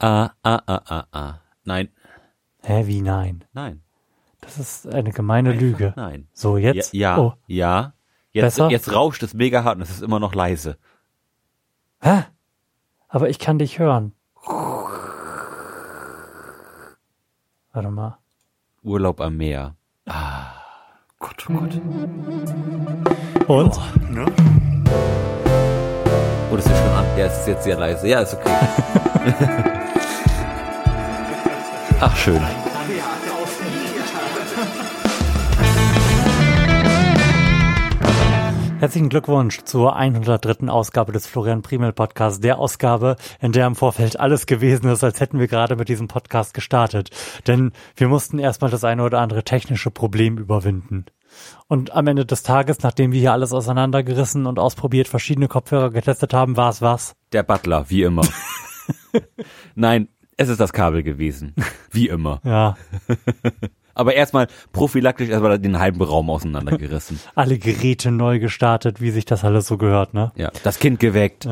Ah, ah, ah, ah, ah. Nein, Hä, wie nein? nein. Das ist eine gemeine Einfach Lüge. Nein. So, jetzt? Ja, ja. Oh. ja. Jetzt, Besser? jetzt rauscht es mega hart und es ist immer noch leise. Hä? Aber ich kann dich hören. Warte mal. Urlaub am Meer. Ah. Gott, oh Gott. Und? Oh, das ist schon an. Ja, es ist jetzt sehr leise. Ja, ist okay. Ach, schön. Herzlichen Glückwunsch zur 103. Ausgabe des Florian Primel Podcasts, der Ausgabe, in der im Vorfeld alles gewesen ist, als hätten wir gerade mit diesem Podcast gestartet. Denn wir mussten erstmal das eine oder andere technische Problem überwinden. Und am Ende des Tages, nachdem wir hier alles auseinandergerissen und ausprobiert, verschiedene Kopfhörer getestet haben, war es was? Der Butler, wie immer. Nein, es ist das Kabel gewesen. Wie immer. Ja, Aber erstmal prophylaktisch erstmal den halben Raum auseinandergerissen. alle Geräte neu gestartet, wie sich das alles so gehört, ne? Ja, das Kind geweckt.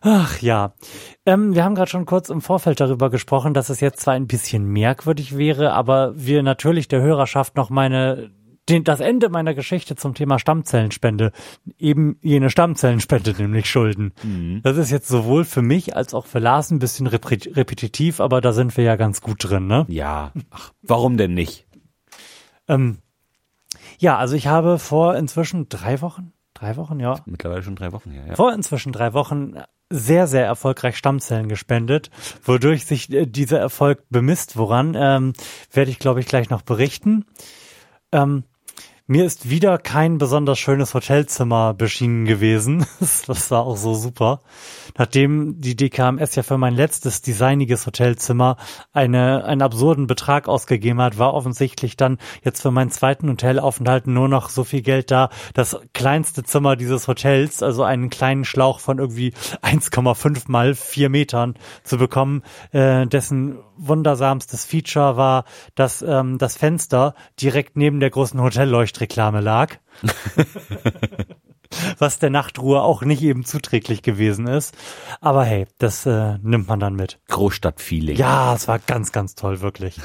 Ach ja. Ähm, wir haben gerade schon kurz im Vorfeld darüber gesprochen, dass es jetzt zwar ein bisschen merkwürdig wäre, aber wir natürlich der Hörerschaft noch meine den, das Ende meiner Geschichte zum Thema Stammzellenspende, eben jene Stammzellenspende nämlich schulden. Das ist jetzt sowohl für mich als auch für Lars ein bisschen repet- repetitiv, aber da sind wir ja ganz gut drin, ne? Ja. Ach, warum denn nicht? Ähm, ja, also ich habe vor inzwischen drei Wochen, drei Wochen, ja, Mittlerweile schon drei Wochen her, ja. vor inzwischen drei Wochen sehr, sehr erfolgreich Stammzellen gespendet, wodurch sich äh, dieser Erfolg bemisst. Woran ähm, werde ich, glaube ich, gleich noch berichten. Ähm, mir ist wieder kein besonders schönes Hotelzimmer beschienen gewesen. Das war auch so super. Nachdem die DKMS ja für mein letztes designiges Hotelzimmer eine, einen absurden Betrag ausgegeben hat, war offensichtlich dann jetzt für meinen zweiten Hotelaufenthalt nur noch so viel Geld da, das kleinste Zimmer dieses Hotels, also einen kleinen Schlauch von irgendwie 1,5 mal 4 Metern zu bekommen, äh, dessen wundersamstes Feature war, dass ähm, das Fenster direkt neben der großen Hotelleuchtreklame lag. Was der Nachtruhe auch nicht eben zuträglich gewesen ist. Aber hey, das äh, nimmt man dann mit. Großstadtfeeling. Ja, es war ganz, ganz toll, wirklich.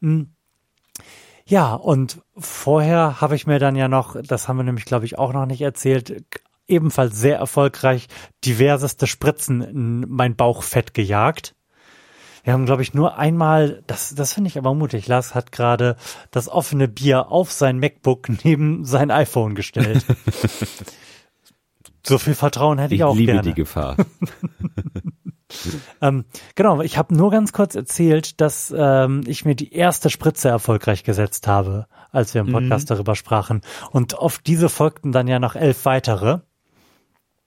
Mm. ja, und vorher habe ich mir dann ja noch, das haben wir nämlich, glaube ich, auch noch nicht erzählt, ebenfalls sehr erfolgreich diverseste Spritzen in mein Bauchfett gejagt. Wir haben, glaube ich, nur einmal, das, das finde ich aber mutig. Lars hat gerade das offene Bier auf sein MacBook neben sein iPhone gestellt. so viel Vertrauen hätte ich, Ich auch liebe gerne. die Gefahr. Ähm, genau, ich habe nur ganz kurz erzählt, dass ähm, ich mir die erste Spritze erfolgreich gesetzt habe, als wir im Podcast darüber sprachen. Und auf diese folgten dann ja noch elf weitere.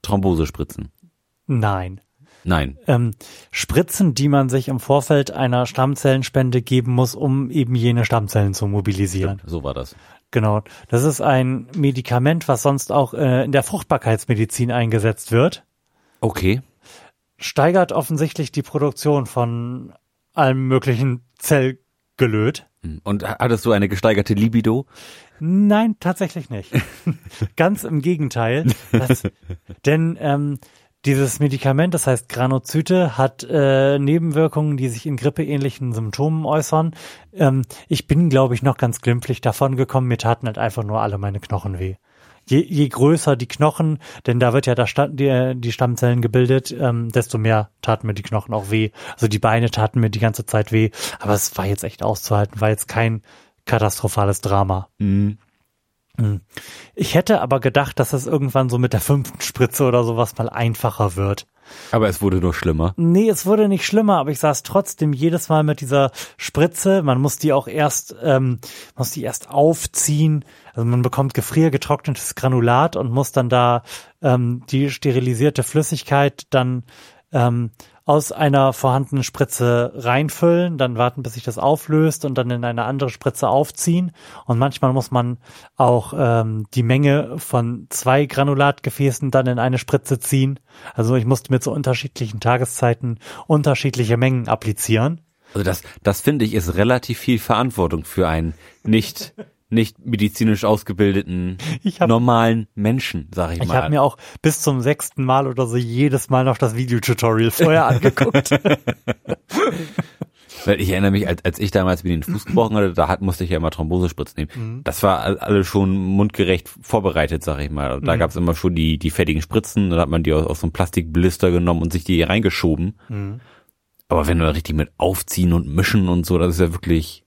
Thrombosespritzen. Nein. Nein. Ähm, Spritzen, die man sich im Vorfeld einer Stammzellenspende geben muss, um eben jene Stammzellen zu mobilisieren. So war das. Genau. Das ist ein Medikament, was sonst auch äh, in der Fruchtbarkeitsmedizin eingesetzt wird. Okay. Steigert offensichtlich die Produktion von allem möglichen Zellgelöt. Hm. Und hattest du eine gesteigerte Libido? Nein, tatsächlich nicht. Ganz im Gegenteil. Das, denn ähm, dieses Medikament, das heißt Granozyte, hat äh, Nebenwirkungen, die sich in grippeähnlichen Symptomen äußern. Ähm, ich bin, glaube ich, noch ganz glimpflich davon gekommen. Mir taten halt einfach nur alle meine Knochen weh. Je, je größer die Knochen, denn da wird ja Sta die, die Stammzellen gebildet, ähm, desto mehr taten mir die Knochen auch weh. Also die Beine taten mir die ganze Zeit weh. Aber es war jetzt echt auszuhalten, war jetzt kein katastrophales Drama. Mhm. Ich hätte aber gedacht, dass es irgendwann so mit der fünften Spritze oder sowas mal einfacher wird. Aber es wurde nur schlimmer. Nee, es wurde nicht schlimmer, aber ich saß trotzdem jedes Mal mit dieser Spritze. Man muss die auch erst, ähm, muss die erst aufziehen. Also man bekommt gefriergetrocknetes Granulat und muss dann da ähm, die sterilisierte Flüssigkeit dann ähm, aus einer vorhandenen Spritze reinfüllen, dann warten, bis sich das auflöst und dann in eine andere Spritze aufziehen. Und manchmal muss man auch ähm, die Menge von zwei Granulatgefäßen dann in eine Spritze ziehen. Also ich musste mir zu unterschiedlichen Tageszeiten unterschiedliche Mengen applizieren. Also das, das finde ich ist relativ viel Verantwortung für einen nicht nicht medizinisch ausgebildeten, Ich hab- normalen Menschen, sag ich, Ich mal. habe mir auch bis zum sechsten Mal oder so jedes Mal noch das Videotutorial vorher angeguckt. Weil ich erinnere mich, als, als ich damals mir den Fuß gebrochen hatte, da hat, musste ich ja immer Thrombosespritz nehmen. Mhm. Das war all- alles schon mundgerecht vorbereitet, sag ich mal. Und Mhm. Da gab's immer schon die, die fertigen Spritzen, dann hat man die aus, aus so einem Plastikblister genommen und sich die reingeschoben. Mhm. Aber wenn du da richtig mit aufziehen und mischen und so, das ist ja wirklich,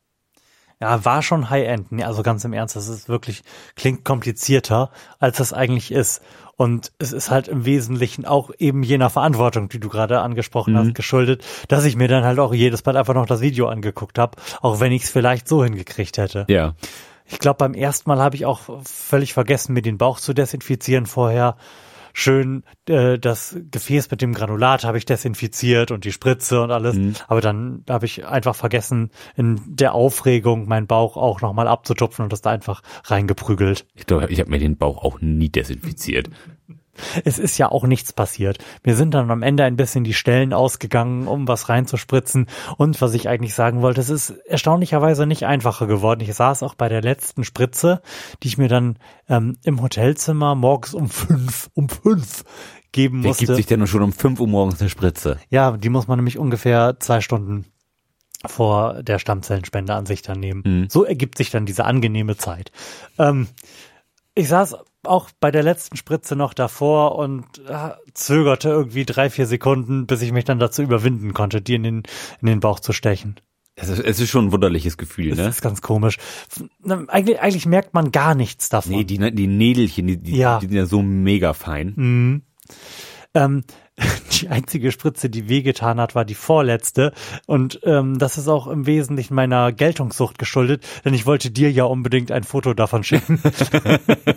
Ja, war schon High-End. Nee, also ganz im Ernst, das ist wirklich, klingt komplizierter, als es eigentlich ist. Und es ist halt im Wesentlichen auch eben jener Verantwortung, die du gerade angesprochen hast, geschuldet, dass ich mir dann halt auch jedes Mal einfach noch das Video angeguckt habe, auch wenn ich es vielleicht so hingekriegt hätte. ja. Ich glaube, beim ersten Mal habe ich auch völlig vergessen, mir den Bauch zu desinfizieren vorher. Schön äh, das Gefäß mit dem Granulat habe ich desinfiziert und die Spritze und alles. Aber dann habe ich einfach vergessen, in der Aufregung meinen Bauch auch nochmal abzutupfen und das da einfach reingeprügelt. Ich glaube, ich habe mir den Bauch auch nie desinfiziert. Es ist ja auch nichts passiert. Mir sind dann am Ende ein bisschen die Stellen ausgegangen, um was reinzuspritzen. Und was ich eigentlich sagen wollte, es ist erstaunlicherweise nicht einfacher geworden. Ich saß auch bei der letzten Spritze, die ich mir dann ähm, im Hotelzimmer morgens um fünf, um fünf geben Wer musste. gibt sich denn schon um 5 Uhr morgens eine Spritze? Ja, die muss man nämlich ungefähr zwei Stunden vor der Stammzellenspende an sich dann nehmen. Mhm. So ergibt sich dann diese angenehme Zeit. Ähm, ich saß auch bei der letzten Spritze noch davor und äh, zögerte irgendwie drei, vier Sekunden, bis ich mich dann dazu überwinden konnte, die in den, in den Bauch zu stechen. Es ist, es ist schon ein wunderliches Gefühl, Das ne? ist ganz komisch. Eigentlich, eigentlich merkt man gar nichts davon. Nee, die, die Nädelchen, die, die, Ja. die sind ja so mega fein. Mhm. Ähm, die einzige Spritze, die wehgetan hat, war die vorletzte. Und ähm, das ist auch im Wesentlichen meiner Geltungssucht geschuldet, denn ich wollte dir ja unbedingt ein Foto davon schicken,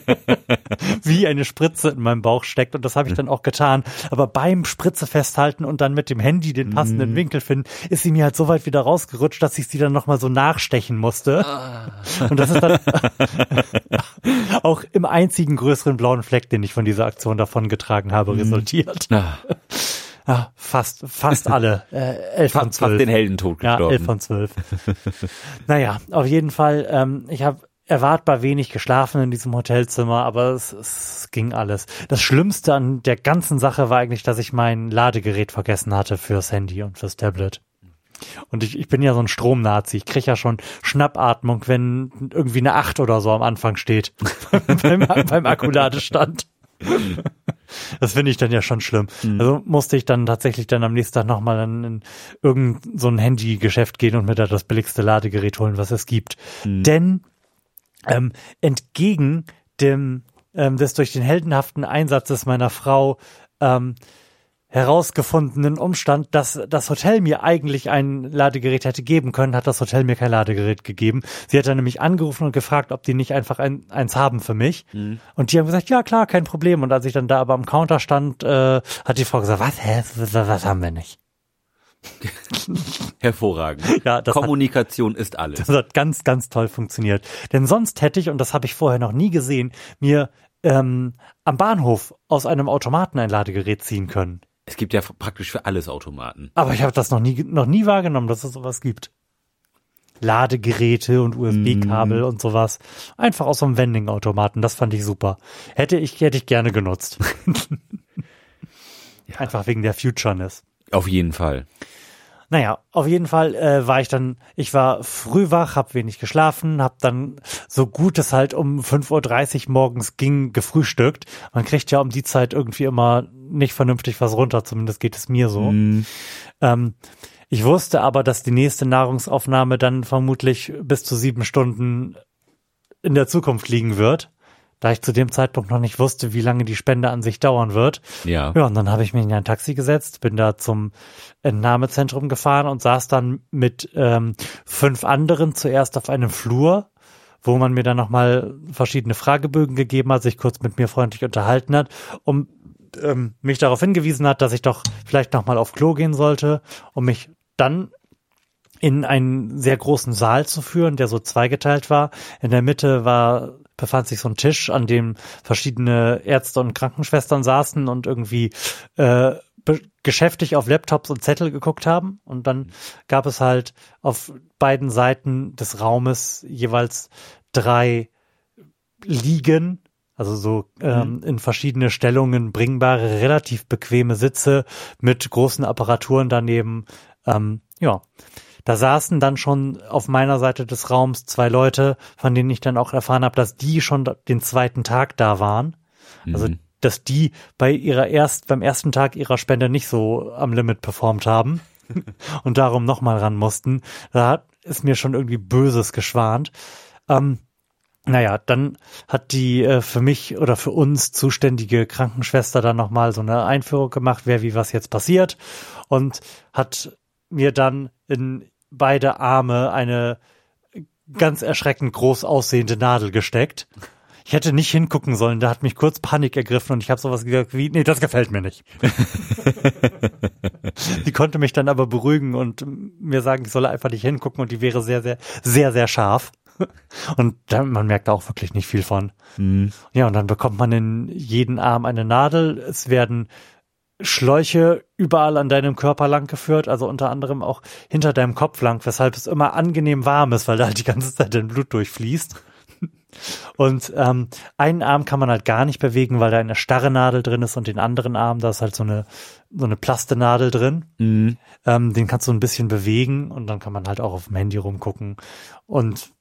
wie eine Spritze in meinem Bauch steckt. Und das habe ich dann auch getan. Aber beim Spritze festhalten und dann mit dem Handy den passenden Winkel finden, ist sie mir halt so weit wieder rausgerutscht, dass ich sie dann nochmal so nachstechen musste. Und das ist dann auch im einzigen größeren blauen Fleck, den ich von dieser Aktion davon getragen habe, resultiert. Ah, Ah, fast, fast alle. Äh, elf von fast, fast zwölf. den Heldentod ja, gestorben. elf von zwölf. naja, auf jeden Fall, ähm, ich habe erwartbar wenig geschlafen in diesem Hotelzimmer, aber es, es ging alles. Das Schlimmste an der ganzen Sache war eigentlich, dass ich mein Ladegerät vergessen hatte fürs Handy und fürs Tablet. Und ich, ich bin ja so ein Stromnazi. Ich krieg ja schon Schnappatmung, wenn irgendwie eine Acht oder so am Anfang steht. beim, beim Akkuladestand. Das finde ich dann ja schon schlimm. Also musste ich dann tatsächlich dann am nächsten Tag nochmal in, in irgend so ein Handygeschäft gehen und mir da das billigste Ladegerät holen, was es gibt. Denn ähm, entgegen dem ähm, des durch den heldenhaften Einsatzes meiner Frau ähm, herausgefundenen Umstand, dass das Hotel mir eigentlich ein Ladegerät hätte geben können, hat das Hotel mir kein Ladegerät gegeben. Sie hat dann nämlich angerufen und gefragt, ob die nicht einfach ein, eins haben für mich. Und die haben gesagt, ja klar, kein Problem. Und als ich dann da aber am Counter stand, äh, hat die Frau gesagt, was, hä, was, was haben wir nicht? Hervorragend. Ja, das hat- Kommunikation ist alles. Das hat ganz, ganz toll funktioniert. Denn sonst hätte ich, und das habe ich vorher noch nie gesehen, mir ähm, am Bahnhof aus einem Automaten ein Ladegerät ziehen können. Es gibt ja praktisch für alles Automaten. Aber ich habe das noch nie, noch nie wahrgenommen, dass es sowas gibt. Ladegeräte und USB-Kabel und sowas. Einfach aus so einem Vending-Automaten. Das fand ich super. Hätte ich, hätte ich gerne genutzt. Einfach wegen der Futureness. Auf jeden Fall. Naja, auf jeden Fall äh, war ich dann, ich war früh wach, hab wenig geschlafen, hab dann so gut es halt um 5.30 Uhr morgens ging, gefrühstückt. Man kriegt ja um die Zeit irgendwie immer nicht vernünftig was runter, zumindest geht es mir so. Ähm, ich wusste aber, dass die nächste Nahrungsaufnahme dann vermutlich bis zu sieben Stunden in der Zukunft liegen wird, da ich zu dem Zeitpunkt noch nicht wusste, wie lange die Spende an sich dauern wird. Ja. Ja, und dann habe ich mich in ein Taxi gesetzt, bin da zum Entnahmezentrum gefahren und saß dann mit ähm, fünf anderen zuerst auf einem Flur, wo man mir dann nochmal verschiedene Fragebögen gegeben hat, sich kurz mit mir freundlich unterhalten hat, um ähm, mich darauf hingewiesen hat, dass ich doch vielleicht nochmal auf Klo gehen sollte, um mich dann in einen sehr großen Saal zu führen, der so zweigeteilt war. In der Mitte war befand sich so ein Tisch, an dem verschiedene Ärzte und Krankenschwestern saßen und irgendwie äh, geschäftig auf Laptops und Zettel geguckt haben. Und dann gab es halt auf beiden Seiten des Raumes jeweils drei Liegen, also so ähm, in verschiedene Stellungen bringbare, relativ bequeme Sitze mit großen Apparaturen daneben. Ähm, ja, da saßen dann schon auf meiner Seite des Raums zwei Leute, von denen ich dann auch erfahren habe, dass die schon den zweiten Tag da waren. Also Mhm. dass die bei ihrer erst beim ersten Tag ihrer Spende nicht so am Limit performt haben und darum nochmal ran mussten. Da hat, ist mir schon irgendwie Böses geschwant. Ähm, naja, dann hat die äh, für mich oder für uns zuständige Krankenschwester dann nochmal so eine Einführung gemacht, wer wie was jetzt passiert und hat mir dann in beide Arme eine ganz erschreckend groß aussehende Nadel gesteckt. Ich hätte nicht hingucken sollen, da hat mich kurz Panik ergriffen und ich habe sowas gesagt wie, nee, das gefällt mir nicht. die konnte mich dann aber beruhigen und mir sagen, ich solle einfach nicht hingucken und die wäre sehr, sehr, sehr, sehr scharf. Und da, man merkt auch wirklich nicht viel von. Mhm. Ja, und dann bekommt man in jeden Arm eine Nadel. Es werden Schläuche überall an deinem Körper lang geführt, also unter anderem auch hinter deinem Kopf lang, weshalb es immer angenehm warm ist, weil da halt die ganze Zeit dein Blut durchfließt. Und ähm, einen Arm kann man halt gar nicht bewegen, weil da eine starre Nadel drin ist und den anderen Arm, da ist halt so eine so eine Plastenadel drin. Mhm. Ähm, den kannst du ein bisschen bewegen und dann kann man halt auch auf dem Handy rumgucken und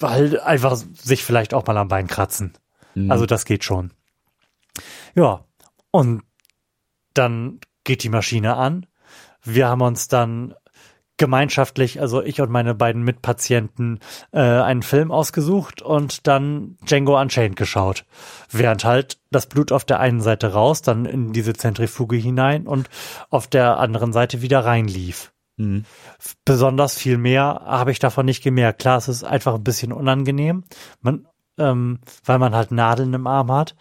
halt einfach sich vielleicht auch mal am Bein kratzen. Mhm. Also das geht schon. Ja, und dann geht die Maschine an. Wir haben uns dann gemeinschaftlich, also ich und meine beiden Mitpatienten, äh, einen Film ausgesucht und dann Django Unchained geschaut. Während halt das Blut auf der einen Seite raus, dann in diese Zentrifuge hinein und auf der anderen Seite wieder reinlief. Mhm. Besonders viel mehr habe ich davon nicht gemerkt. Klar, es ist einfach ein bisschen unangenehm, man, ähm, weil man halt Nadeln im Arm hat.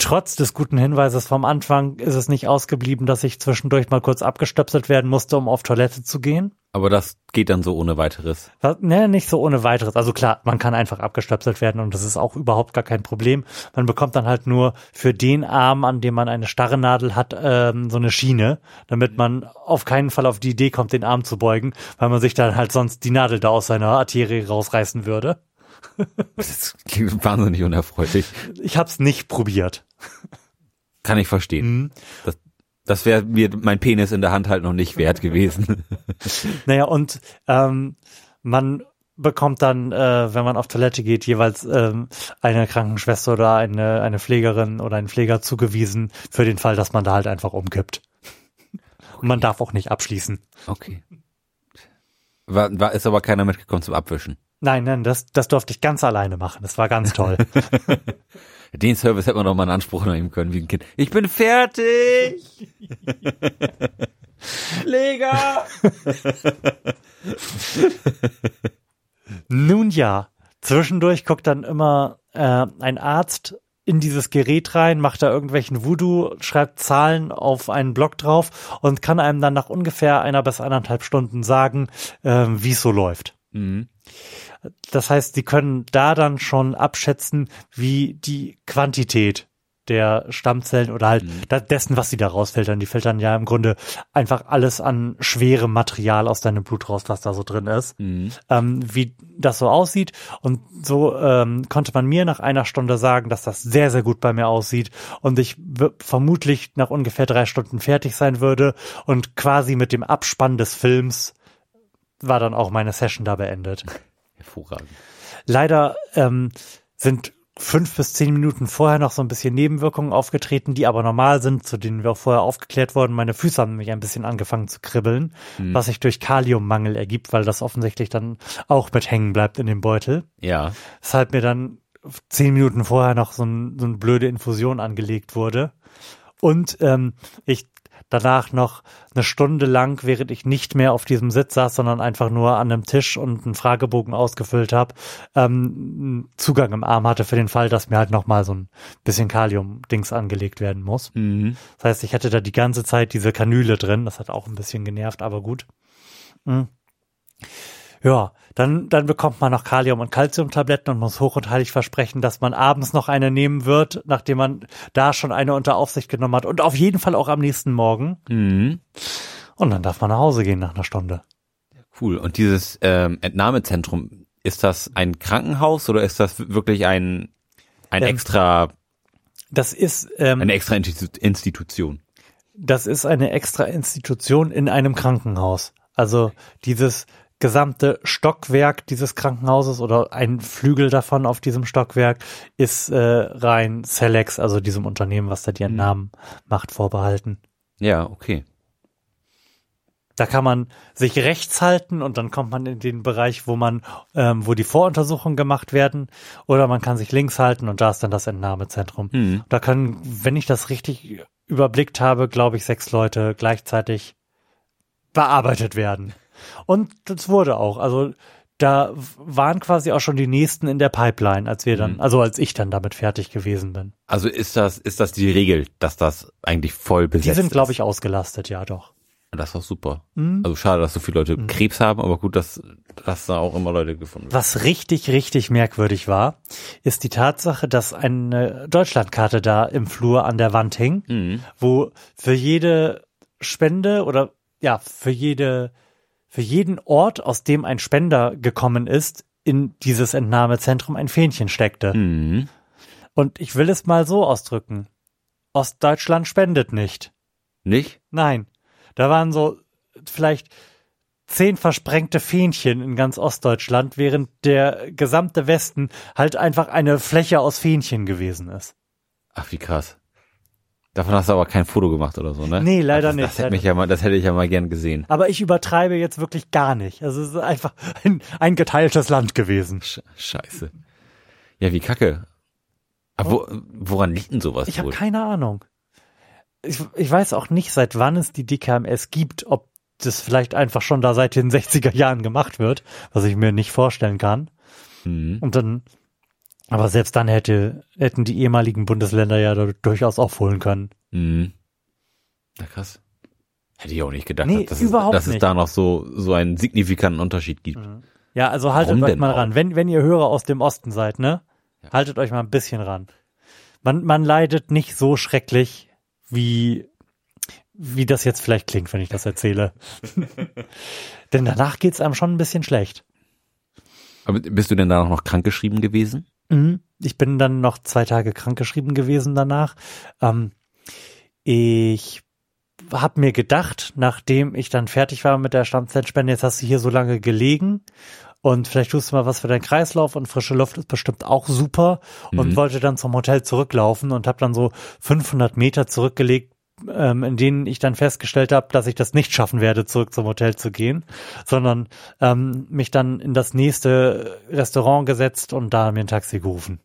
Trotz des guten Hinweises vom Anfang ist es nicht ausgeblieben, dass ich zwischendurch mal kurz abgestöpselt werden musste, um auf Toilette zu gehen. Aber das geht dann so ohne weiteres. Was- Ne, nicht so ohne weiteres. Also klar, man kann einfach abgestöpselt werden und das ist auch überhaupt gar kein Problem. Man bekommt dann halt nur für den Arm, an dem man eine starre Nadel hat, ähm, so eine Schiene, damit man auf keinen Fall auf die Idee kommt, den Arm zu beugen, weil man sich dann halt sonst die Nadel da aus seiner Arterie rausreißen würde. Das klingt wahnsinnig unerfreulich. Ich hab's nicht probiert. Kann ich verstehen. Mhm. Das, das wäre mir mein Penis in der Hand halt noch nicht wert gewesen. Naja, und ähm, man bekommt dann, äh, wenn man auf Toilette geht, jeweils ähm, eine Krankenschwester oder eine, eine Pflegerin oder einen Pfleger zugewiesen für den Fall, dass man da halt einfach umkippt. Und man darf auch nicht abschließen. Okay. War, war, ist aber keiner mitgekommen zum Abwischen. Nein, nein, das, das durfte ich ganz alleine machen. Das war ganz toll. Den Service hätte man doch mal in Anspruch nehmen können wie ein Kind. Ich bin fertig! Pfleger! Nun ja, zwischendurch guckt dann immer äh, ein Arzt in dieses Gerät rein, macht da irgendwelchen Voodoo, schreibt Zahlen auf einen Block drauf und kann einem dann nach ungefähr einer bis anderthalb Stunden sagen, ähm, wie es so läuft. Mhm. Das heißt, sie können da dann schon abschätzen, wie die Quantität der Stammzellen oder halt da- dessen, was sie da rausfiltern. Die filtern ja im Grunde einfach alles an schwerem Material aus deinem Blut raus, was da so drin ist Mhm. ähm, wie das so aussieht. Und so ähm, konnte man mir nach einer Stunde sagen, dass das sehr, sehr gut bei mir aussieht und ich vermutlich nach ungefähr drei Stunden fertig sein würde. Und quasi mit dem Abspann des Films war dann auch meine Session da beendet. Hervorragend. Leider ähm, sind fünf bis zehn Minuten vorher noch so ein bisschen Nebenwirkungen aufgetreten, die aber normal sind, zu denen wir auch vorher aufgeklärt wurden. Meine Füße haben mich ein bisschen angefangen zu kribbeln, was sich durch Kaliummangel ergibt, weil das offensichtlich dann auch mit hängen bleibt in dem Beutel. Ja. Weshalb mir dann zehn Minuten vorher noch so, ein, so eine blöde Infusion angelegt wurde. Und ähm, ich danach noch eine Stunde lang, während ich nicht mehr auf diesem Sitz saß, sondern einfach nur an einem Tisch und einen Fragebogen ausgefüllt habe, ähm, Zugang im Arm hatte für den Fall, dass mir halt nochmal so ein bisschen Kalium-Dings angelegt werden muss. Mhm. Das heißt, ich hatte da die ganze Zeit diese Kanüle drin. Das hat auch ein bisschen genervt, aber gut. Mhm. Ja, dann, dann bekommt man noch Kalium- und Calciumtabletten und muss hoch und heilig versprechen, dass man abends noch eine nehmen wird, nachdem man da schon eine unter Aufsicht genommen hat und auf jeden Fall auch am nächsten Morgen. Mhm. Und dann darf man nach Hause gehen nach einer Stunde. Cool. Und dieses ähm, Entnahmezentrum, ist das ein Krankenhaus oder ist das wirklich ein, ein Ähm, extra, Das ist, ähm, eine extra Institu- Institution? das ist eine extra Institution in einem Krankenhaus. Also dieses gesamte Stockwerk dieses Krankenhauses oder ein Flügel davon auf diesem Stockwerk ist äh, rein Celex, also diesem Unternehmen, was da ihren Namen macht, vorbehalten. Ja, okay. Da kann man sich rechts halten und dann kommt man in den Bereich, wo man, ähm, wo die Voruntersuchungen gemacht werden, oder man kann sich links halten und da ist dann das Entnahmezentrum. Hm. Da können, wenn ich das richtig überblickt habe, glaube ich, sechs Leute gleichzeitig bearbeitet werden. Und das wurde auch. Also da waren quasi auch schon die nächsten in der Pipeline, als wir dann, Mhm. also als ich dann damit fertig gewesen bin. Also ist das, ist das die Regel, dass das eigentlich voll Die besetzt sind, glaube ist? ich, ausgelastet, ja doch. Das ist auch super. Mhm. Also schade, dass so viele Leute Krebs haben, aber gut, dass, dass da auch immer Leute gefunden werden. Was richtig, richtig merkwürdig war, ist die Tatsache, dass eine Deutschlandkarte da im Flur an der Wand hing, Mhm. wo für jede Spende oder ja, für jede, für jeden Ort, aus dem ein Spender gekommen ist, in dieses Entnahmezentrum ein Fähnchen steckte. Mhm. Und ich will es mal so ausdrücken. Ostdeutschland spendet nicht. Nicht? Nein. Da waren so vielleicht zehn versprengte Fähnchen in ganz Ostdeutschland, während der gesamte Westen halt einfach eine Fläche aus Fähnchen gewesen ist. Ach, wie krass. Davon hast du aber kein Foto gemacht oder so, ne? Nee, leider das, nicht, Das hätte, mich ja mal, das hätte ich ja mal gern gesehen. Aber ich übertreibe jetzt wirklich gar nicht. Also es ist einfach ein, ein geteiltes Land gewesen. Sch Scheiße. Ja, wie kacke. Aber wo, woran liegt denn sowas Ich habe keine Ahnung. Ich, ich weiß auch nicht, seit wann es die DKMS gibt, ob das vielleicht einfach schon da seit den 60er Jahren gemacht wird, was ich mir nicht vorstellen kann. Mhm. Und dann, aber selbst dann hätte, hätten die ehemaligen Bundesländer ja durchaus aufholen können. Mhm. Na krass. Hätte ich auch nicht gedacht, Nee, dass, überhaupt es, dass es da noch so, so einen signifikanten Unterschied gibt. Ja, also haltet Warum euch mal auch? ran. Wenn, wenn ihr Hörer aus dem Osten seid, ne? Ja. Haltet euch mal ein bisschen ran. Man, man leidet nicht so schrecklich, wie, wie das jetzt vielleicht klingt, wenn ich das erzähle. Denn danach geht's einem schon ein bisschen schlecht. Aber bist du denn da noch krankgeschrieben gewesen? Mhm. Ich bin dann noch zwei Tage krankgeschrieben gewesen danach. Ähm, ich habe mir gedacht, nachdem ich dann fertig war mit der Stammzellenspende, jetzt hast du hier so lange gelegen und vielleicht tust du mal was für deinen Kreislauf und frische Luft ist bestimmt auch super und Mhm. wollte dann zum Hotel zurücklaufen und habe dann so 500 Meter zurückgelegt, ähm, in denen ich dann festgestellt habe, dass ich das nicht schaffen werde, zurück zum Hotel zu gehen, sondern ähm, mich dann in das nächste Restaurant gesetzt und da mir ein Taxi gerufen.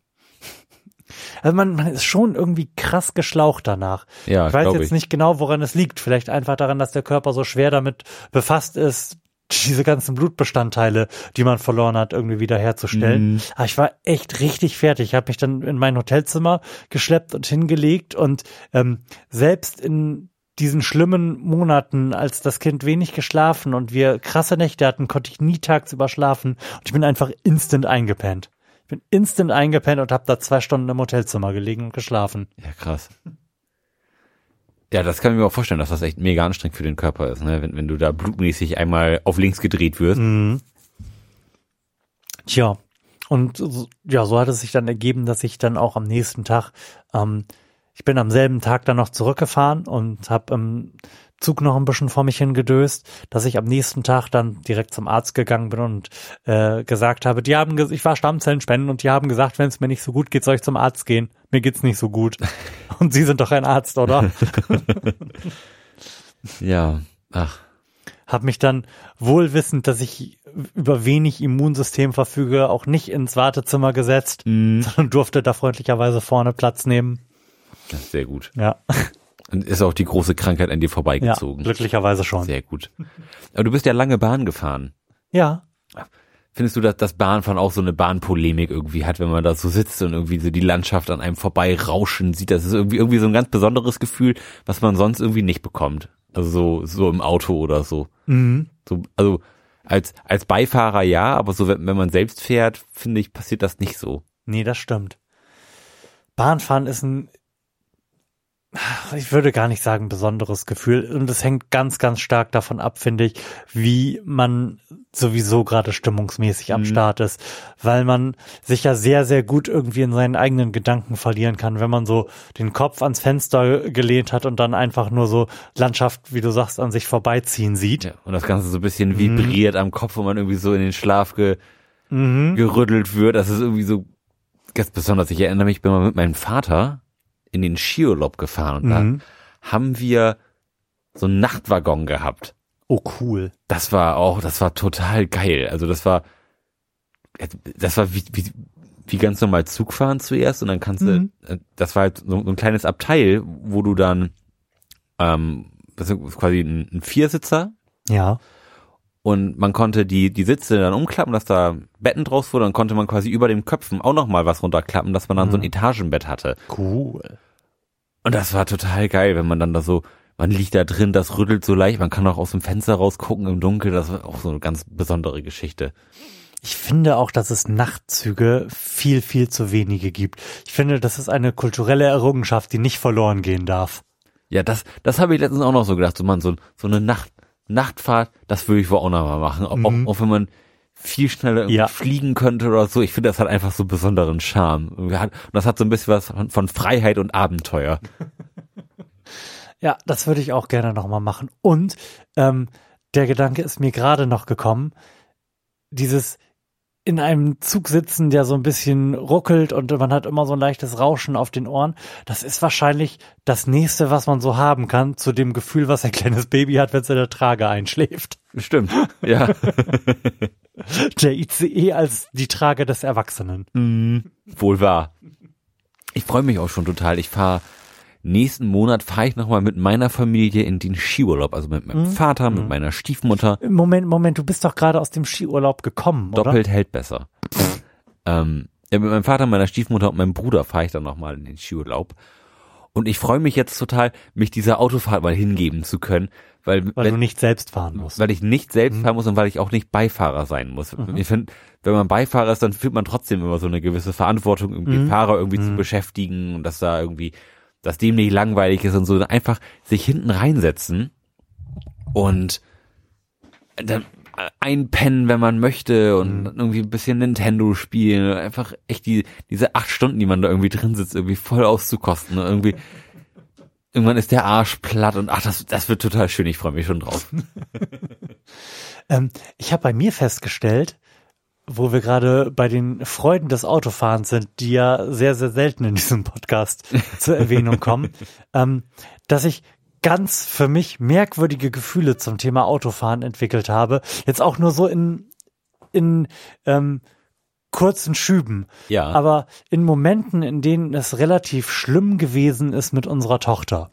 Also man, man ist schon irgendwie krass geschlaucht danach. Ja, ich weiß jetzt ich. nicht genau, woran es liegt. Vielleicht einfach daran, dass der Körper so schwer damit befasst ist, diese ganzen Blutbestandteile, die man verloren hat, irgendwie wieder herzustellen. Mhm. Aber ich war echt richtig fertig. Ich habe mich dann in mein Hotelzimmer geschleppt und hingelegt und ähm, selbst in diesen schlimmen Monaten, als das Kind wenig geschlafen und wir krasse Nächte hatten, konnte ich nie tagsüber schlafen und ich bin einfach instant eingepennt. Ich bin instant eingepennt und habe da zwei Stunden im Hotelzimmer gelegen und geschlafen. Ja, krass. Ja, das kann ich mir auch vorstellen, dass das echt mega anstrengend für den Körper ist, ne? Wenn, wenn du da blutmäßig einmal auf links gedreht wirst. Mhm. Tja, und ja, so hat es sich dann ergeben, dass ich dann auch am nächsten Tag, ähm, ich bin am selben Tag dann noch zurückgefahren und habe im Zug noch ein bisschen vor mich hingedöst, dass ich am nächsten Tag dann direkt zum Arzt gegangen bin und äh, gesagt habe, die haben, ich war Stammzellenspenden und die haben gesagt, wenn es mir nicht so gut geht, soll ich zum Arzt gehen. Mir geht's nicht so gut. Und Sie sind doch ein Arzt, oder? Ja, ach. Hab mich dann wohl wissend, dass ich über wenig Immunsystem verfüge, auch nicht ins Wartezimmer gesetzt, Mhm. sondern durfte da freundlicherweise vorne Platz nehmen. Sehr gut. Ja, Und ist auch die große Krankheit an dir ja vorbeigezogen. glücklicherweise schon. Sehr gut. Aber du bist ja lange Bahn gefahren. Ja, Findest du, dass das Bahnfahren auch so eine Bahnpolemik irgendwie hat, wenn man da so sitzt und irgendwie so die Landschaft an einem vorbei rauschen sieht? Das ist irgendwie, irgendwie so ein ganz besonderes Gefühl, was man sonst irgendwie nicht bekommt. Also so, so im Auto oder so. mhm. so also als, als Beifahrer ja, aber so wenn, wenn man selbst fährt, finde ich, passiert das nicht so. nee, das stimmt. Bahnfahren ist ein ich würde gar nicht sagen besonderes Gefühl. Und es hängt ganz, ganz stark davon ab, finde ich, wie man sowieso gerade stimmungsmäßig am Mhm. Start ist. Weil man sich ja sehr, sehr gut irgendwie in seinen eigenen Gedanken verlieren kann, wenn man so den Kopf ans Fenster gelehnt hat und dann einfach nur so Landschaft, wie du sagst, an sich vorbeiziehen sieht. Ja, und das Ganze so ein bisschen vibriert am Kopf, wo man irgendwie so in den Schlaf ge gerüttelt wird. Das ist irgendwie so ganz besonders. Ich erinnere mich, ich bin mal mit meinem Vater in den Skiurlaub gefahren und Mhm. da haben wir so einen Nachtwaggon gehabt. Oh, cool. Das war auch, das war total geil. Also das war, das war wie, wie, wie ganz normal Zugfahren zuerst und dann kannst Mhm. du, das war halt so, so ein kleines Abteil, wo du dann, ähm, das ist quasi ein, ein Viersitzer Ja. Und man konnte die, die Sitze dann umklappen, dass da Betten draus wurde, dann konnte man quasi über den Köpfen auch nochmal was runterklappen, dass man dann so ein Etagenbett hatte. Cool. Und das war total geil, wenn man dann da so, man liegt da drin, das rüttelt so leicht, man kann auch aus dem Fenster rausgucken im Dunkeln, das war auch so eine ganz besondere Geschichte. Ich finde auch, dass es Nachtzüge viel, viel zu wenige gibt. Ich finde, das ist eine kulturelle Errungenschaft, die nicht verloren gehen darf. Ja, das, das habe ich letztens auch noch so gedacht, so man, so, so eine Nacht, Nachtfahrt, das würde ich wohl auch noch mal machen, auch, Mhm. auch wenn man viel schneller Ja. fliegen könnte oder so. Ich finde, das hat einfach so besonderen Charme. Und das hat so ein bisschen was von, von Freiheit und Abenteuer. Ja, das würde ich auch gerne nochmal machen. Und ähm, der Gedanke ist mir gerade noch gekommen, dieses in einem Zug sitzen, der so ein bisschen ruckelt und man hat immer so ein leichtes Rauschen auf den Ohren. Das ist wahrscheinlich das nächste, was man so haben kann, zu dem Gefühl, was ein kleines Baby hat, wenn es in der Trage einschläft. Stimmt, ja. Der ICE als die Trage des Erwachsenen. Wohl wahr. Ich freue mich auch schon total. Ich fahre nächsten Monat fahre ich nochmal mit meiner Familie in den Skiurlaub. Also mit meinem Vater, mit meiner Stiefmutter. Moment, Moment, du bist doch gerade aus dem Skiurlaub gekommen, oder? Doppelt hält besser. ähm, ja, mit meinem Vater, meiner Stiefmutter und meinem Bruder fahre ich dann nochmal in den Skiurlaub. Und ich freue mich jetzt total, mich dieser Autofahrt mal hingeben zu können, weil, Weil wenn, du nicht selbst fahren musst. weil ich nicht selbst fahren muss und weil ich auch nicht Beifahrer sein muss. Ich finde, wenn man Beifahrer ist, dann fühlt man trotzdem immer so eine gewisse Verantwortung, irgendwie den Fahrer irgendwie zu beschäftigen und dass da irgendwie, dass dem nicht langweilig ist und so. Einfach sich hinten reinsetzen und dann einpennen, wenn man möchte und irgendwie ein bisschen Nintendo spielen. Einfach echt die, diese acht Stunden, die man da irgendwie drin sitzt, irgendwie voll auszukosten. Und irgendwie, irgendwann ist der Arsch platt und ach, das, das wird total schön. Ich freue mich schon drauf. Ähm, ich habe bei mir festgestellt, wo wir gerade bei den Freuden des Autofahrens sind, die ja sehr, sehr selten in diesem Podcast zur Erwähnung kommen, ähm, dass ich ganz für mich merkwürdige Gefühle zum Thema Autofahren entwickelt habe. Jetzt auch nur so in, in ähm, kurzen Schüben. Ja. Aber in Momenten, in denen es relativ schlimm gewesen ist mit unserer Tochter.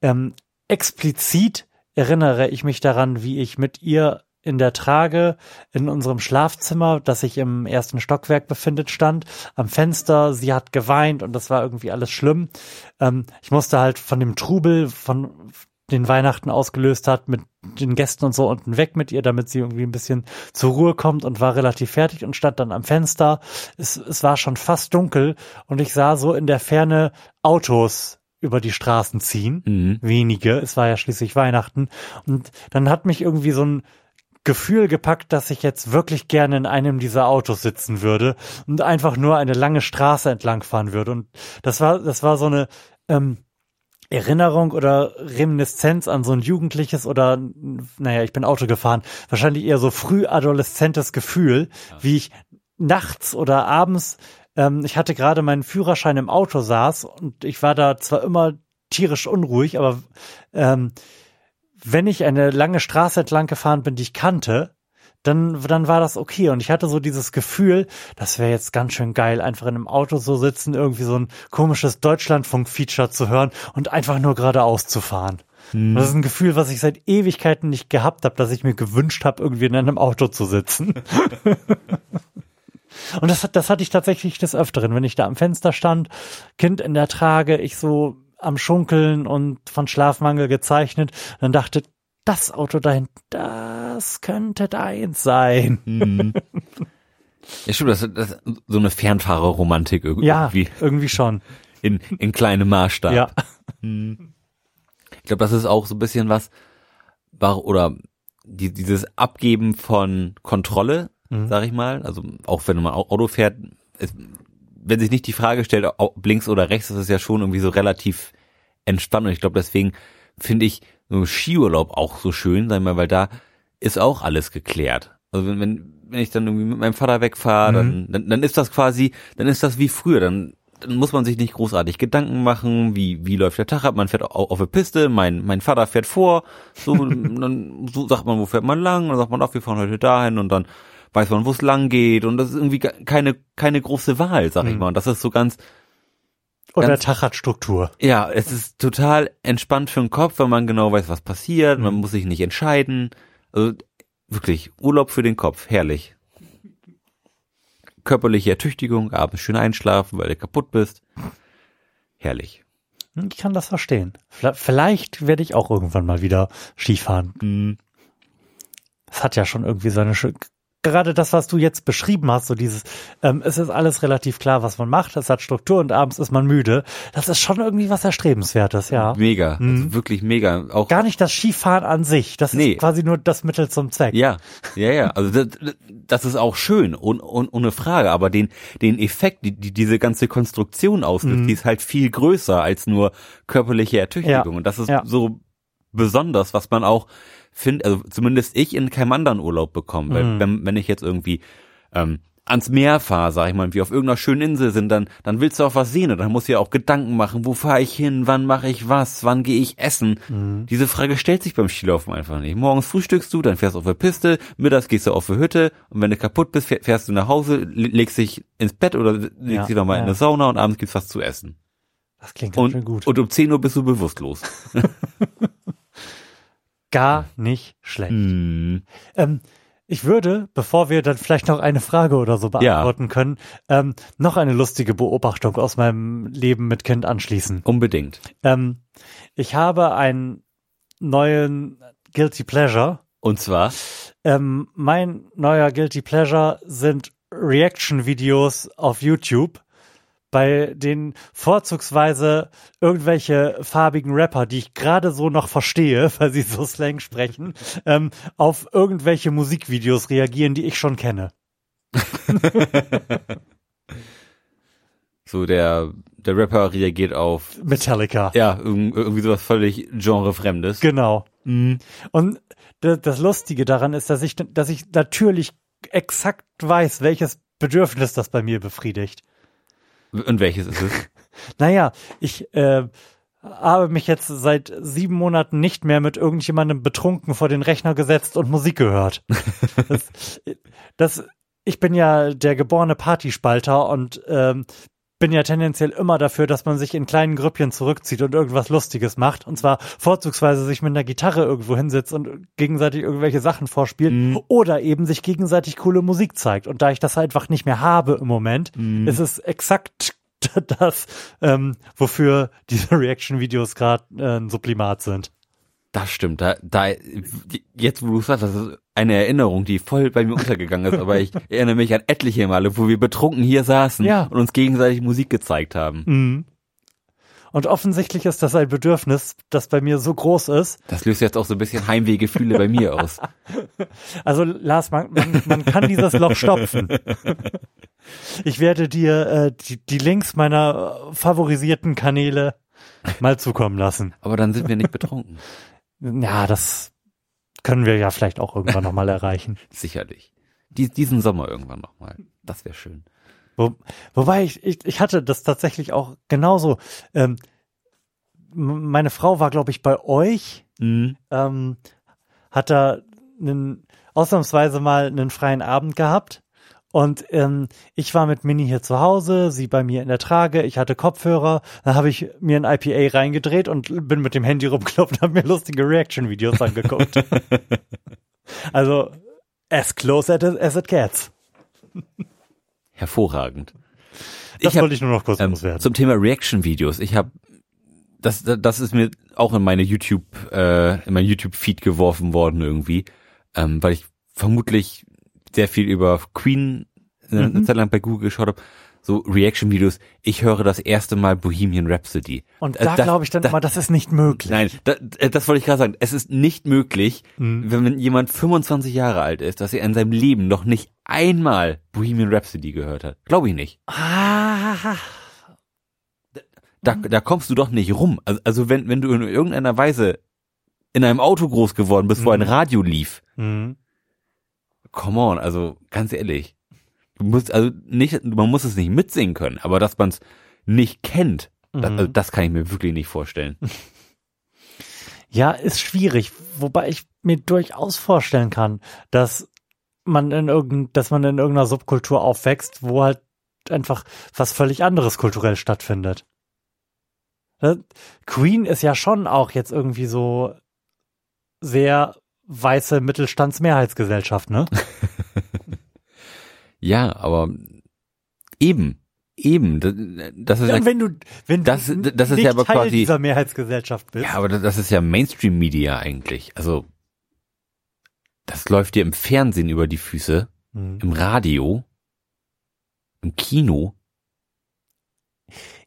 Ähm, explizit erinnere ich mich daran, wie ich mit ihr in der Trage in unserem Schlafzimmer, das sich im ersten Stockwerk befindet, stand, am Fenster. Sie hat geweint und das war irgendwie alles schlimm. Ähm, ich musste halt von dem Trubel, von den Weihnachten ausgelöst hat, mit den Gästen und so unten weg mit ihr, damit sie irgendwie ein bisschen zur Ruhe kommt und war relativ fertig und stand dann am Fenster. Es, es war schon fast dunkel und ich sah so in der Ferne Autos über die Straßen ziehen. Mhm. Wenige. Es war ja schließlich Weihnachten. Und dann hat mich irgendwie so ein Gefühl gepackt, dass ich jetzt wirklich gerne in einem dieser Autos sitzen würde und einfach nur eine lange Straße entlang fahren würde. Und das war, das war so eine ähm, Erinnerung oder Reminiszenz an so ein jugendliches oder, naja, ich bin Auto gefahren, wahrscheinlich eher so früh adoleszentes Gefühl, wie ich nachts oder abends, ähm, ich hatte gerade meinen Führerschein im Auto saß und ich war da zwar immer tierisch unruhig, aber ähm, wenn ich eine lange Straße entlang gefahren bin, die ich kannte, dann, dann war das okay. Und ich hatte so dieses Gefühl, das wäre jetzt ganz schön geil, einfach in einem Auto so sitzen, irgendwie so ein komisches Deutschlandfunk-Feature zu hören und einfach nur geradeaus zu fahren. Und Das ist ein Gefühl, was ich seit Ewigkeiten nicht gehabt habe, dass ich mir gewünscht habe, irgendwie in einem Auto zu sitzen. Und das, hat- das hatte ich tatsächlich des Öfteren, wenn ich da am Fenster stand, Kind in der Trage, ich so am Schunkeln und von Schlafmangel gezeichnet, dann dachte, das Auto dahin, das könnte deins sein. Ja, stimmt, das, das so eine Fernfahrerromantik irgendwie Ja, irgendwie schon. in, in kleinem Maßstab. Ja. Ich glaube, das ist auch so ein bisschen was, oder die, dieses Abgeben von Kontrolle, Mhm. sag ich mal, also auch wenn man Au- Auto fährt, es, wenn sich nicht die Frage stellt, ob links oder rechts, ist ja schon irgendwie so relativ entspannt. Und ich glaube, deswegen finde ich so Skiurlaub auch so schön, sag ich mal, weil da ist auch alles geklärt. Also wenn, wenn, wenn ich dann irgendwie mit meinem Vater wegfahre, dann, dann, dann ist das quasi, dann ist das wie früher, dann dann muss man sich nicht großartig Gedanken machen, wie, wie läuft der Tag ab, man fährt au- auf der Piste, mein, mein Vater fährt vor, so, dann so sagt man, wo fährt man lang, dann sagt man, ach, wir fahren heute dahin und dann weiß man, wo es lang geht und das ist irgendwie ge- keine, keine große Wahl, sag ich mal. Und das ist so ganz, Und der Ganz- Tag hat Struktur. ja, es ist total entspannt für den Kopf, wenn man genau weiß, was passiert, man muss sich nicht entscheiden. Also wirklich, Urlaub für den Kopf, herrlich. Körperliche Ertüchtigung, abends schön einschlafen, weil du kaputt bist. Herrlich. Hm, Ich kann das verstehen. Vielleicht werde ich auch irgendwann mal wieder Skifahren. Es hat ja schon irgendwie so eine schö- gerade das, was du jetzt beschrieben hast, so dieses, ähm, es ist alles relativ klar, was man macht, es hat Struktur und abends ist man müde. Das ist schon irgendwie was Erstrebenswertes, ja. Mega, also wirklich mega. Auch Gar nicht das Skifahren an sich, das Nee. ist quasi nur das Mittel zum Zweck. Ja, ja, ja. Also das, das ist auch schön und, und ohne Frage. Aber den den Effekt, die, die diese ganze Konstruktion auslöst, die ist halt viel größer als nur körperliche Ertüchtigung. Ja, Und das ist ja. so besonders, was man auch findet. Also zumindest ich in keinem anderen Urlaub bekomme. Weil wenn, wenn ich jetzt irgendwie ähm, ans Meer fahre, sag ich mal, wie auf irgendeiner schönen Insel sind, dann, dann willst du auch was sehen und dann musst du ja auch Gedanken machen, wo fahre ich hin, wann mache ich was, wann gehe ich essen. Diese Frage stellt sich beim Skilaufen einfach nicht. Morgens frühstückst du, dann fährst du auf der Piste, mittags gehst du auf die Hütte und wenn du kaputt bist, fähr- fährst du nach Hause, le- legst dich ins Bett oder legst Ja, dich nochmal ja. in eine Sauna und abends gibt's was zu essen. Das klingt ganz Und, schön gut. und um 10 Uhr bist du bewusstlos. Gar nicht schlecht. Hm. Ähm, ich würde, bevor wir dann vielleicht noch eine Frage oder so beantworten können, ähm, noch eine lustige Beobachtung aus meinem Leben mit Kind anschließen. Unbedingt. Ähm, ich habe einen neuen Guilty Pleasure. Und zwar, Ähm, mein neuer Guilty Pleasure sind Reaction-Videos auf YouTube, bei denen vorzugsweise irgendwelche farbigen Rapper, die ich gerade so noch verstehe, weil sie so Slang sprechen, ähm, auf irgendwelche Musikvideos reagieren, die ich schon kenne. so der, der Rapper reagiert auf, Metallica. ja, irg- irgendwie sowas völlig genrefremdes. Genau. Und d- das Lustige daran ist, dass ich, dass ich natürlich exakt weiß, welches Bedürfnis das bei mir befriedigt. Und welches ist es? Naja, ich äh, habe mich jetzt seit sieben Monaten nicht mehr mit irgendjemandem betrunken vor den Rechner gesetzt und Musik gehört. das, das, ich bin ja der geborene Partyspalter und ähm, bin ja tendenziell immer dafür, dass man sich in kleinen Grüppchen zurückzieht und irgendwas Lustiges macht. Und zwar vorzugsweise sich mit einer Gitarre irgendwo hinsetzt und gegenseitig irgendwelche Sachen vorspielt oder eben sich gegenseitig coole Musik zeigt. Und da ich das einfach nicht mehr habe im Moment, ist es exakt das, ähm, wofür diese Reaction-Videos gerade äh, ein Sublimat sind. Das stimmt. Da, da, jetzt, wo du sagst, das ist eine Erinnerung, die voll bei mir untergegangen ist, aber ich erinnere mich an etliche Male, wo wir betrunken hier saßen Ja. und uns gegenseitig Musik gezeigt haben. Mhm. Und offensichtlich ist das ein Bedürfnis, das bei mir so groß ist. Das löst jetzt auch so ein bisschen Heimwehgefühle bei mir aus. Also Lars, man, man, man kann dieses Loch stopfen. Ich werde dir äh, die, die Links meiner äh, favorisierten Kanäle mal zukommen lassen. Aber dann sind wir nicht betrunken. Ja, das können wir ja vielleicht auch irgendwann nochmal erreichen. Sicherlich. Dies, diesen Sommer irgendwann nochmal. Das wäre schön. Wo, wobei ich, ich, ich hatte das tatsächlich auch genauso. Ähm, meine Frau war, glaube ich, bei euch, Mhm. ähm, hat da einen, ausnahmsweise mal einen freien Abend gehabt. Und ähm, ich war mit Mini hier zu Hause, sie bei mir in der Trage, ich hatte Kopfhörer, dann habe ich mir ein IPA reingedreht und bin mit dem Handy rumgelaufen und habe mir lustige Reaction-Videos angeguckt. also as close as it, gets. Hervorragend. Das hab- wollte ich nur noch kurz Ähm, loswerden. zum Thema Reaction-Videos. Ich habe das, das ist mir auch in meine YouTube, äh, in mein YouTube-Feed geworfen worden irgendwie, ähm, weil ich vermutlich sehr viel über Queen eine, eine Zeit lang bei Google geschaut habe. so Reaction-Videos, ich höre das erste Mal Bohemian Rhapsody. Und Äh, da glaube ich dann das- immer, das ist nicht möglich. Nein, da, äh, das wollte ich gerade sagen. Es ist nicht möglich, Mhm. wenn jemand 25 Jahre alt ist, dass er in seinem Leben noch nicht einmal Bohemian Rhapsody gehört hat. Glaube ich nicht. Ah, Da, da kommst du doch nicht rum. Also, also wenn, wenn du in irgendeiner Weise in einem Auto groß geworden bist, wo ein Mhm. Radio lief, mhm. Come on, also ganz ehrlich. Du musst, also nicht, man muss es nicht mitsingen können, aber dass man es nicht kennt, das, Mhm. also das kann ich mir wirklich nicht vorstellen. Ja, ist schwierig, wobei ich mir durchaus vorstellen kann, dass man in irgend, dass man in irgendeiner Subkultur aufwächst, wo halt einfach was völlig anderes kulturell stattfindet. Äh, Queen ist ja schon auch jetzt irgendwie so sehr weiße Mittelstandsmehrheitsgesellschaft, ne? Ja, aber eben, eben, das, das ist Ja, wenn du, wenn Das- du das ist ja aber Teil quasi- dieser Mehrheitsgesellschaft bist. ja, aber das, das ist ja Mainstream-Media eigentlich. Also das läuft dir im Fernsehen über die Füße, Hm. im Radio, im Kino.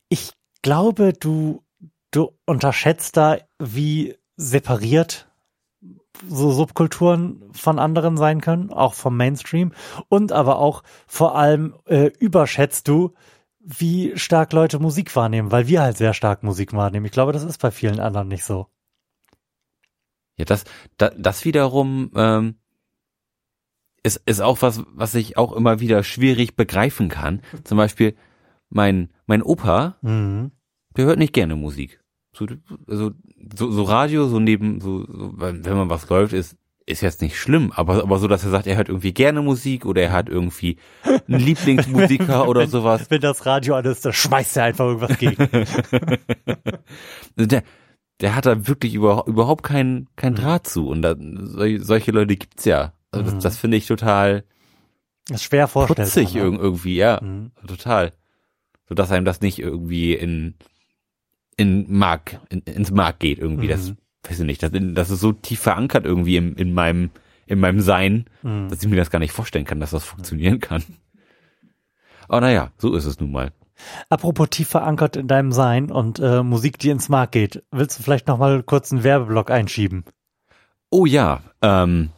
Ich glaube, du, du unterschätzt da, wie separiert so Subkulturen von anderen sein können, auch vom Mainstream. Und aber auch vor allem äh, überschätzt du, wie stark Leute Musik wahrnehmen, weil wir halt sehr stark Musik wahrnehmen. Ich glaube, das ist bei vielen anderen nicht so. Ja, das, das, das wiederum ähm, ist, ist auch was, was ich auch immer wieder schwierig begreifen kann. Zum Beispiel mein, mein Opa, Mhm. der hört nicht gerne Musik. So, also, so, so Radio, so neben, so, so, wenn wenn man was läuft, ist, ist jetzt nicht schlimm, aber, aber so, dass er sagt, er hört irgendwie gerne Musik oder er hat irgendwie einen Lieblingsmusiker oder sowas. Wenn das Radio an ist, dann schmeißt er einfach irgendwas gegen. Der, der hat da wirklich über, überhaupt keinen kein Draht zu und da, sol- solche Leute gibt's ja. Also Mhm. das, das finde ich total Das ist schwer vorstellbar. putzig ne? irg- irgendwie, ja, Mhm. total. So dass einem das nicht irgendwie in, in Mark, in, ins Mark geht irgendwie. Das, Mhm. weiß ich nicht, das, das ist so tief verankert irgendwie in, in meinem, in meinem Sein, Mhm. dass ich mir das gar nicht vorstellen kann, dass das funktionieren kann. Aber naja, so ist es nun mal. Apropos tief verankert in deinem Sein und äh, Musik, die ins Mark geht, willst du vielleicht noch mal kurz einen Werbeblock einschieben? Oh ja, ähm,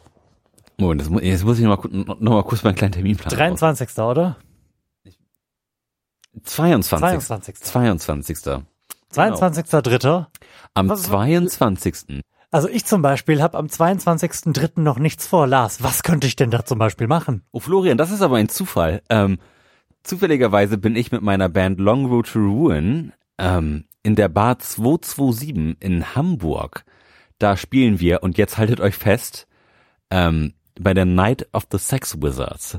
Moment, das, jetzt muss ich noch mal, ku- noch mal kurz meinen kleinen Terminplan. 23. oder? 22. 22. 22. 22.3. Am Was- 22. Also ich zum Beispiel habe am 22.3. noch nichts vor. Lars, was könnte ich denn da zum Beispiel machen? Oh Florian, das ist aber ein Zufall. Ähm, zufälligerweise bin ich mit meiner Band Long Road to Ruin ähm, in der Bar 227 in Hamburg. Da spielen wir und jetzt haltet euch fest ähm, bei der Night of the Sex Wizards.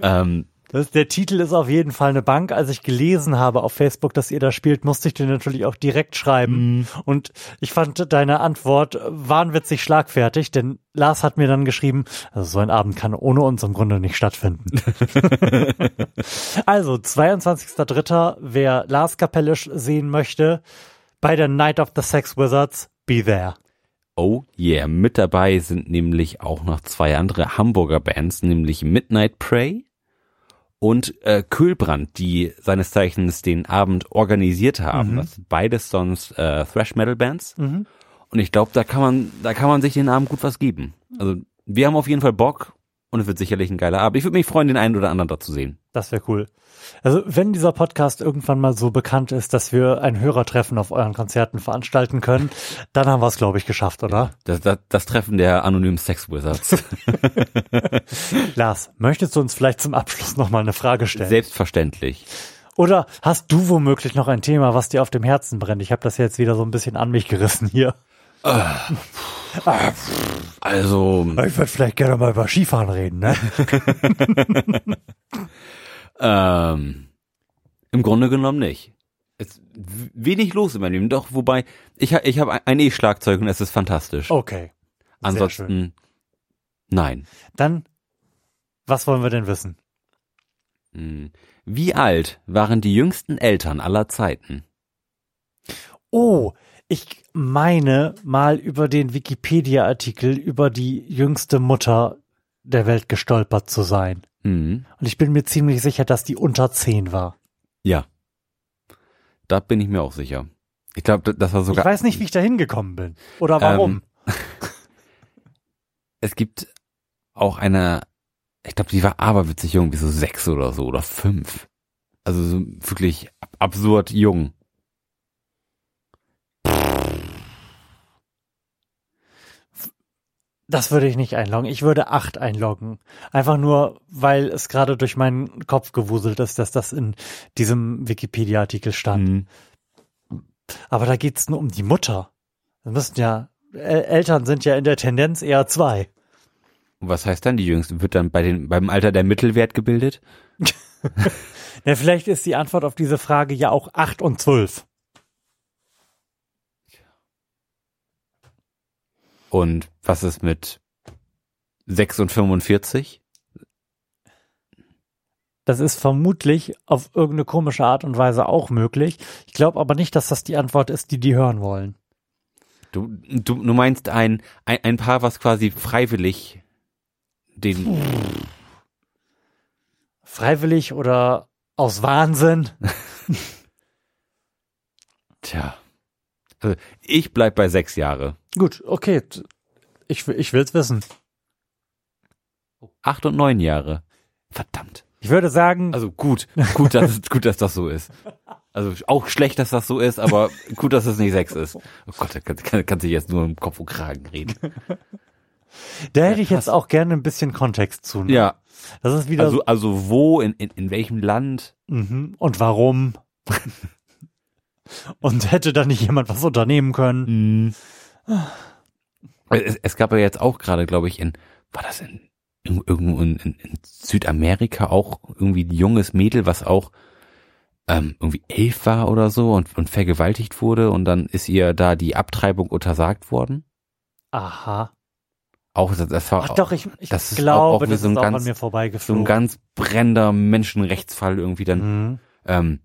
Ähm, Das, der Titel ist auf jeden Fall eine Bank. Als ich gelesen habe auf Facebook, dass ihr da spielt, musste ich dir natürlich auch direkt schreiben. Und ich fand deine Antwort wahnwitzig schlagfertig, denn Lars hat mir dann geschrieben, also so ein Abend kann ohne uns im Grunde nicht stattfinden. also, 22.03., wer Lars Kapellisch sehen möchte, bei der Night of the Sex Wizards, be there. Oh yeah, mit dabei sind nämlich auch noch zwei andere Hamburger Bands, nämlich Midnight Prey und äh, Kühlbrand, die seines Zeichens den Abend organisiert haben. Das sind beides sonst äh, Thrash Metal Bands. Mhm. Und ich glaube, da kann man, da kann man sich den Abend gut was geben. Also wir haben auf jeden Fall Bock und es wird sicherlich ein geiler Abend. Ich würde mich freuen, den einen oder anderen da zu sehen. Das wäre cool. Also wenn dieser Podcast irgendwann mal so bekannt ist, dass wir ein Hörertreffen auf euren Konzerten veranstalten können, dann haben wir es, glaube ich, geschafft, oder? Das, das, das Treffen der anonymen Sex Wizards. Lars, möchtest du uns vielleicht zum Abschluss noch mal eine Frage stellen? Selbstverständlich. Oder hast du womöglich noch ein Thema, was dir auf dem Herzen brennt? Ich habe das jetzt wieder so ein bisschen an mich gerissen hier. Also, Ich würde vielleicht gerne mal über Skifahren reden, ne? Ähm, Im Grunde genommen nicht. Es wenig los in meinem Leben, doch, wobei, ich, ich habe ein E-Schlagzeug und es ist fantastisch. Okay. Sehr schön. Ansonsten, nein. Dann, was wollen wir denn wissen? Hm. Wie alt waren die jüngsten Eltern aller Zeiten? Oh, ich meine mal über den Wikipedia-Artikel über die jüngste Mutter der Welt gestolpert zu sein. Hm. Und ich bin mir ziemlich sicher, dass die unter zehn war. Ja. Da bin ich mir auch sicher. Ich glaube, das war Ich sogar. weiß nicht, wie ich da hingekommen bin. Oder warum. Ähm, es gibt auch eine, ich glaube, die war aberwitzig jung, wie so sechs oder so oder fünf. Also so wirklich ab- absurd jung. Das würde ich nicht einloggen. Ich würde acht einloggen. Einfach nur, weil es gerade durch meinen Kopf gewuselt ist, dass das in diesem Wikipedia-Artikel stand. Mhm. Aber da geht's nur um die Mutter. Das müssten ja, El Eltern sind ja in der Tendenz eher zwei. Und was heißt dann die Jüngste? Wird dann bei den, beim Alter der Mittelwert gebildet? Ja, vielleicht ist die Antwort auf diese Frage ja auch acht und zwölf. Und was ist mit sechs und 45? Das ist vermutlich auf irgendeine komische Art und Weise auch möglich. Ich glaube aber nicht, dass das die Antwort ist, die die hören wollen. Du, du, du meinst ein, ein, ein Paar, was quasi freiwillig den, Freiwillig oder aus Wahnsinn? tja. Also ich bleib bei sechs Jahre. Gut, okay. Ich, will- ich will's wissen. Acht und neun Jahre. Verdammt. Ich würde sagen, Also gut, gut, dass, es- gut, dass das so ist. Also auch schlecht, dass das so ist, aber gut, dass es nicht sechs ist. Oh Gott, da kann, kann, kann sich jetzt nur im Kopf und Kragen reden. da hätte ich krass. jetzt auch gerne ein bisschen Kontext zu. ne? Ja, Das ist wieder also, also wo, in, in, in welchem Land? Mhm. Und warum? Und hätte da nicht jemand was unternehmen können? Es, es gab ja jetzt auch gerade, glaube ich, in, war das in, in irgendwo in, in, in Südamerika auch irgendwie ein junges Mädel, was auch ähm, irgendwie elf war oder so und, und vergewaltigt wurde und dann ist ihr da die Abtreibung untersagt worden. Aha. Auch das, das war Ach doch, ich, ich das ist auch- glaube, auch wie das so ein ist auch an ganz- mir so ein vorbeigeflogen. ganz brennender Menschenrechtsfall irgendwie dann. mhm. Ähm,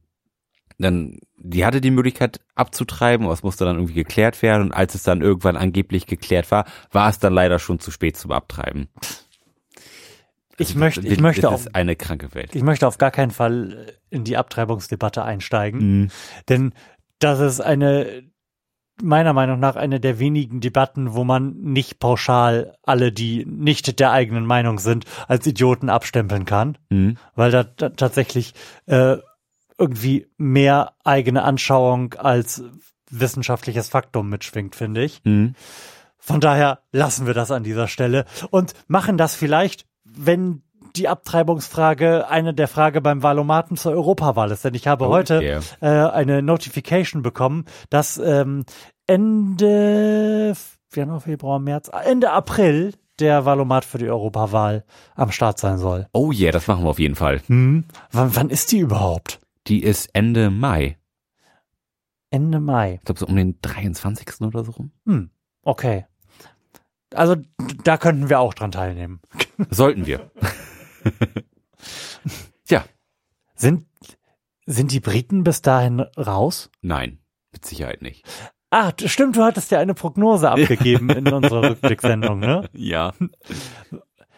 dann, die hatte die Möglichkeit abzutreiben, aber es musste dann irgendwie geklärt werden und als es dann irgendwann angeblich geklärt war, war es dann leider schon zu spät zum Abtreiben. Ich möchte, ich möchte auf, eine kranke Welt. ich möchte auf gar keinen Fall in die Abtreibungsdebatte einsteigen, Mhm. denn das ist eine, meiner Meinung nach eine der wenigen Debatten, wo man nicht pauschal alle, die nicht der eigenen Meinung sind, als Idioten abstempeln kann. Mhm. weil da, da tatsächlich äh, irgendwie mehr eigene Anschauung als wissenschaftliches Faktum mitschwingt, finde ich. Mhm. Von daher lassen wir das an dieser Stelle und machen das vielleicht, wenn die Abtreibungsfrage eine der Frage beim Valomaten zur Europawahl ist. Denn ich habe Oh, heute yeah. äh, eine Notification bekommen, dass ähm, Ende Januar, Februar, März, Ende April der Valomat für die Europawahl am Start sein soll. Oh yeah, das machen wir auf jeden Fall. Hm. Wann, wann ist die überhaupt? Die ist Ende Mai. Ende Mai. Ich glaube so um den 23. oder so rum. Hm. Okay. Also da könnten wir auch dran teilnehmen. Sollten wir. Tja, Sind, sind die Briten bis dahin raus? nein, mit Sicherheit nicht. Ah, stimmt, du hattest ja eine Prognose abgegeben in unserer Rückblicksendung, ne? Ja.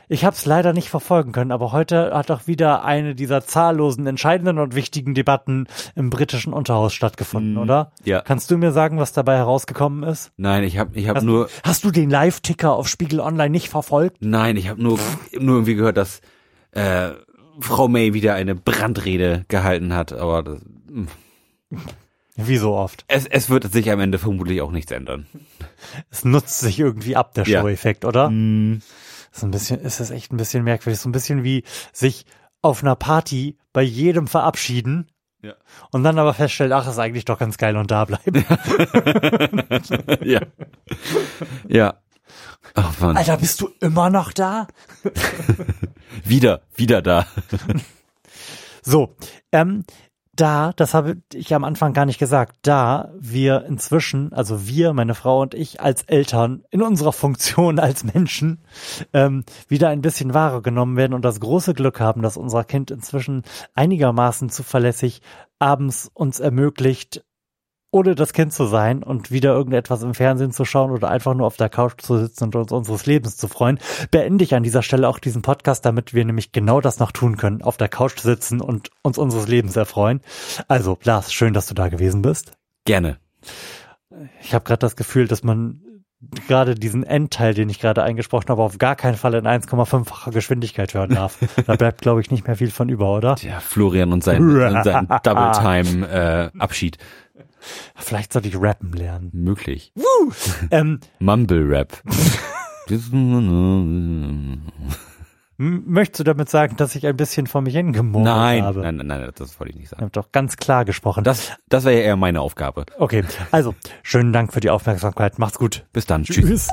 Ich habe es leider nicht verfolgen können, aber heute hat doch wieder eine dieser zahllosen entscheidenden und wichtigen Debatten im britischen Unterhaus stattgefunden, Mhm. oder? Ja. Kannst du mir sagen, was dabei herausgekommen ist? Nein, ich habe ich hab Hast, nur hast du den Live-Ticker auf Spiegel Online nicht verfolgt? Nein, ich habe nur, nur irgendwie gehört, dass äh, Frau May wieder eine Brandrede gehalten hat, aber das, Wie so oft. es, es wird sich am Ende vermutlich auch nichts ändern. Es nutzt sich irgendwie ab, der Ja. Show-Effekt, oder? Ist ein bisschen, ist es echt ein bisschen merkwürdig. So ein bisschen wie sich auf einer Party bei jedem verabschieden Ja. und dann aber feststellen, ach, ist eigentlich doch ganz geil und da bleiben. ja. Ja. Ach man, Alter, bist du immer noch da? wieder, wieder da. So, ähm, da, das habe ich am Anfang gar nicht gesagt, da wir inzwischen, also wir, meine Frau und ich als Eltern in unserer Funktion als Menschen ähm, wieder ein bisschen Ware genommen werden und das große Glück haben, dass unser Kind inzwischen einigermaßen zuverlässig abends uns ermöglicht, ohne das Kind zu sein und wieder irgendetwas im Fernsehen zu schauen oder einfach nur auf der Couch zu sitzen und uns unseres Lebens zu freuen, beende ich an dieser Stelle auch diesen Podcast, damit wir nämlich genau das noch tun können, auf der Couch sitzen und uns unseres Lebens erfreuen. Also, Lars, schön, dass du da gewesen bist. Gerne. Ich habe gerade das Gefühl, dass man gerade diesen Endteil, den ich gerade eingesprochen habe, auf gar keinen Fall in 1,5-facher Geschwindigkeit hören darf. da bleibt, glaube ich, nicht mehr viel von über, oder? Ja, Florian und sein, und sein Double-Time-Abschied. Vielleicht sollte ich rappen lernen. Möglich. Ähm, Mumble-Rap. m- möchtest du damit sagen, dass ich ein bisschen vor mich hingemurmelt nein, habe? nein, nein, nein, das wollte ich nicht Ich sagen. habe doch ganz klar gesprochen. Das, das wäre ja eher meine Aufgabe. okay, also schönen Dank für die Aufmerksamkeit. Macht's gut. Bis dann. Tschüss. Tschüss.